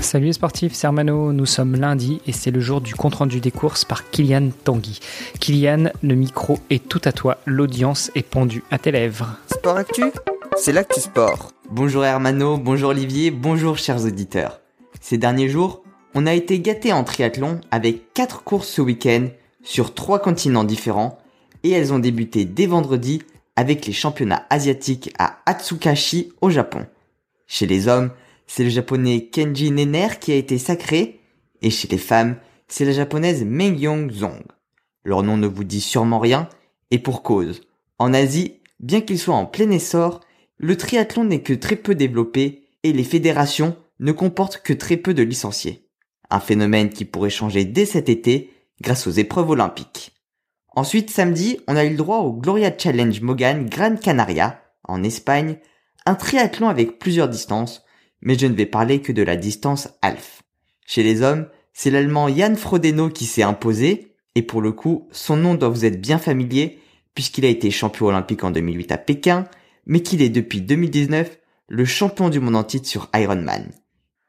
Salut les sportifs, c'est Hermano. Nous sommes lundi et c'est le jour du compte-rendu des courses par Kylian Tanguy. Kylian, le micro est tout à toi, l'audience est pendue à tes lèvres. Sport Actu C'est l'actu sport. Bonjour Hermano, bonjour Olivier, bonjour chers auditeurs. Ces derniers jours, on a été gâtés en triathlon avec 4 courses ce week-end sur 3 continents différents et elles ont débuté dès vendredi avec les championnats asiatiques à Atsukashi au Japon. Chez les hommes, c'est le japonais Kenji Nenner qui a été sacré, et chez les femmes, c'est la japonaise Meng Yong Zong. Leur nom ne vous dit sûrement rien, et pour cause. En Asie, bien qu'il soit en plein essor, le triathlon n'est que très peu développé, et les fédérations ne comportent que très peu de licenciés. Un phénomène qui pourrait changer dès cet été grâce aux épreuves olympiques. Ensuite, samedi, on a eu le droit au Gloria Challenge Mogan Gran Canaria, en Espagne, un triathlon avec plusieurs distances, mais je ne vais parler que de la distance half. Chez les hommes, c'est l'allemand Jan Frodeno qui s'est imposé, et pour le coup, son nom doit vous être bien familier, puisqu'il a été champion olympique en 2008 à Pékin, mais qu'il est depuis 2019 le champion du monde en titre sur Ironman.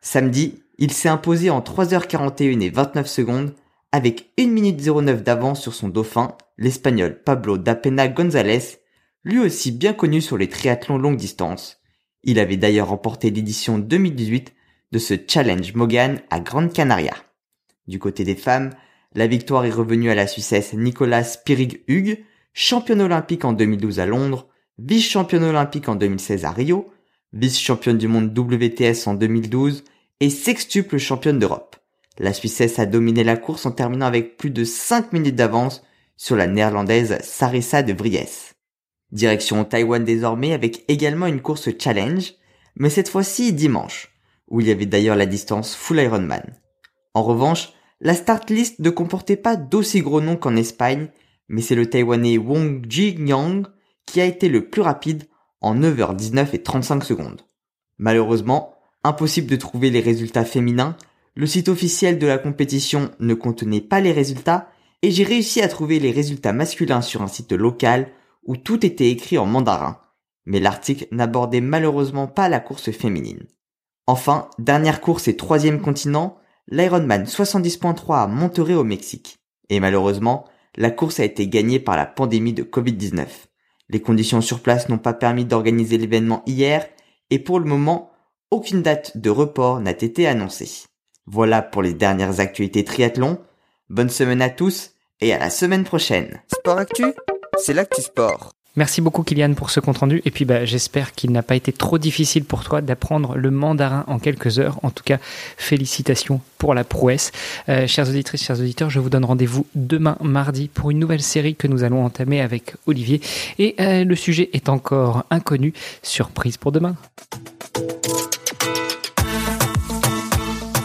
Samedi, il s'est imposé en 3h41 et 29 secondes, avec 1 minute 09 d'avance sur son dauphin, l'espagnol Pablo Dapena González, lui aussi bien connu sur les triathlons longue distance, il avait d'ailleurs remporté l'édition 2018 de ce Challenge Mogan à Grande Canaria. Du côté des femmes, la victoire est revenue à la Suissesse Nicolas Spirig Hugues, championne olympique en 2012 à Londres, vice-championne olympique en 2016 à Rio, vice-championne du monde WTS en 2012 et sextuple championne d'Europe. La Suissesse a dominé la course en terminant avec plus de 5 minutes d'avance sur la néerlandaise Sarissa de Vries. Direction Taïwan désormais avec également une course challenge, mais cette fois-ci dimanche, où il y avait d'ailleurs la distance full Ironman. En revanche, la start list ne comportait pas d'aussi gros noms qu'en Espagne, mais c'est le Taïwanais Wong Jinyang qui a été le plus rapide en 9h19 et 35 secondes. Malheureusement, impossible de trouver les résultats féminins, le site officiel de la compétition ne contenait pas les résultats et j'ai réussi à trouver les résultats masculins sur un site local où tout était écrit en mandarin, mais l'article n'abordait malheureusement pas la course féminine. Enfin, dernière course et troisième continent, l'Ironman 70.3 à Monterrey au Mexique. Et malheureusement, la course a été gagnée par la pandémie de Covid-19. Les conditions sur place n'ont pas permis d'organiser l'événement hier, et pour le moment, aucune date de report n'a été annoncée. Voilà pour les dernières actualités triathlon. Bonne semaine à tous, et à la semaine prochaine. Sport Actu c'est l'actu sport. Merci beaucoup Kylian pour ce compte rendu et puis bah, j'espère qu'il n'a pas été trop difficile pour toi d'apprendre le mandarin en quelques heures. En tout cas, félicitations pour la prouesse. Euh, chers auditrices, chers auditeurs, je vous donne rendez-vous demain mardi pour une nouvelle série que nous allons entamer avec Olivier et euh, le sujet est encore inconnu. Surprise pour demain.